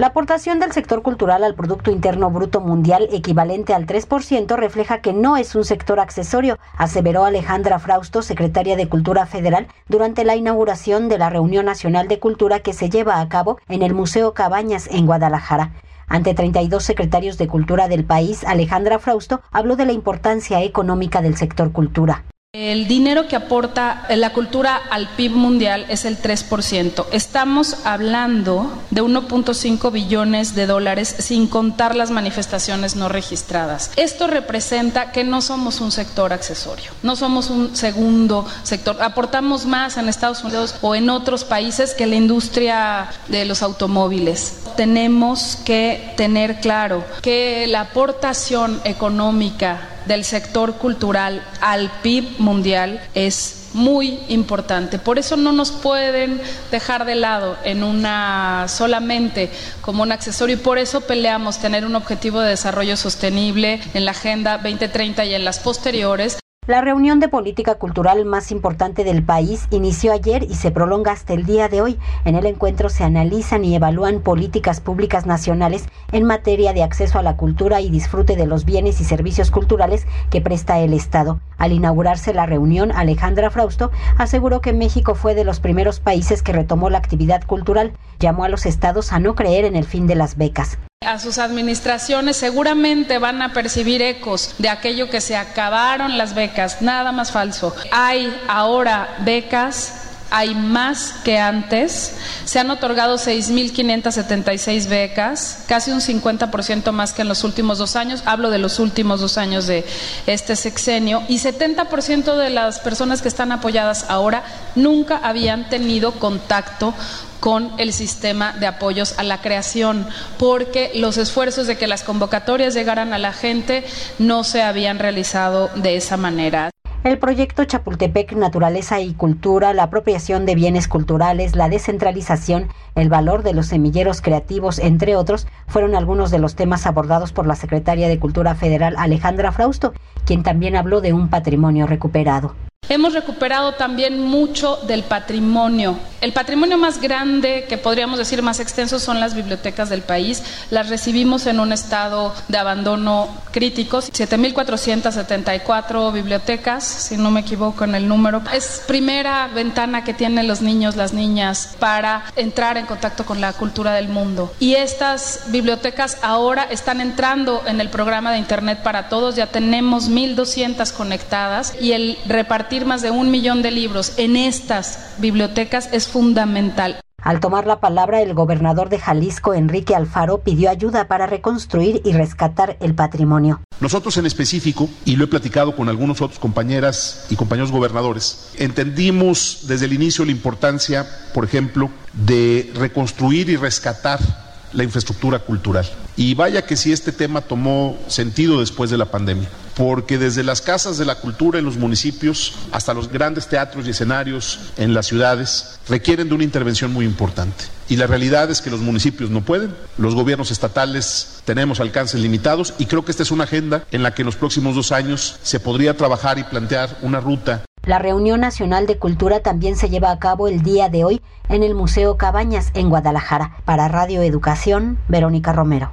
La aportación del sector cultural al Producto Interno Bruto Mundial equivalente al 3% refleja que no es un sector accesorio, aseveró Alejandra Frausto, secretaria de Cultura Federal, durante la inauguración de la Reunión Nacional de Cultura que se lleva a cabo en el Museo Cabañas en Guadalajara. Ante 32 secretarios de Cultura del país, Alejandra Frausto habló de la importancia económica del sector cultura. El dinero que aporta la cultura al PIB mundial es el 3%. Estamos hablando de 1.5 billones de dólares sin contar las manifestaciones no registradas. Esto representa que no somos un sector accesorio, no somos un segundo sector. Aportamos más en Estados Unidos o en otros países que la industria de los automóviles. Tenemos que tener claro que la aportación económica del sector cultural al PIB mundial es muy importante. Por eso no nos pueden dejar de lado en una solamente como un accesorio y por eso peleamos tener un objetivo de desarrollo sostenible en la Agenda 2030 y en las posteriores la reunión de política cultural más importante del país inició ayer y se prolonga hasta el día de hoy. En el encuentro se analizan y evalúan políticas públicas nacionales en materia de acceso a la cultura y disfrute de los bienes y servicios culturales que presta el Estado. Al inaugurarse la reunión, Alejandra Frausto aseguró que México fue de los primeros países que retomó la actividad cultural. Llamó a los estados a no creer en el fin de las becas. A sus administraciones seguramente van a percibir ecos de aquello que se acabaron las becas, nada más falso. Hay ahora becas hay más que antes. Se han otorgado 6.576 becas, casi un 50% más que en los últimos dos años. Hablo de los últimos dos años de este sexenio. Y 70% de las personas que están apoyadas ahora nunca habían tenido contacto con el sistema de apoyos a la creación, porque los esfuerzos de que las convocatorias llegaran a la gente no se habían realizado de esa manera. El proyecto Chapultepec Naturaleza y Cultura, la apropiación de bienes culturales, la descentralización, el valor de los semilleros creativos, entre otros, fueron algunos de los temas abordados por la secretaria de Cultura Federal Alejandra Frausto, quien también habló de un patrimonio recuperado. Hemos recuperado también mucho del patrimonio. El patrimonio más grande, que podríamos decir más extenso, son las bibliotecas del país. Las recibimos en un estado de abandono crítico. 7.474 bibliotecas, si no me equivoco en el número. Es primera ventana que tienen los niños, las niñas, para entrar en contacto con la cultura del mundo. Y estas bibliotecas ahora están entrando en el programa de Internet para Todos. Ya tenemos 1.200 conectadas y el repartir más de un millón de libros en estas bibliotecas es fundamental. Al tomar la palabra, el gobernador de Jalisco, Enrique Alfaro, pidió ayuda para reconstruir y rescatar el patrimonio. Nosotros en específico, y lo he platicado con algunos otros compañeras y compañeros gobernadores, entendimos desde el inicio la importancia, por ejemplo, de reconstruir y rescatar la infraestructura cultural. Y vaya que si este tema tomó sentido después de la pandemia porque desde las casas de la cultura en los municipios hasta los grandes teatros y escenarios en las ciudades requieren de una intervención muy importante. Y la realidad es que los municipios no pueden, los gobiernos estatales tenemos alcances limitados y creo que esta es una agenda en la que en los próximos dos años se podría trabajar y plantear una ruta. La reunión nacional de cultura también se lleva a cabo el día de hoy en el Museo Cabañas en Guadalajara. Para Radio Educación, Verónica Romero.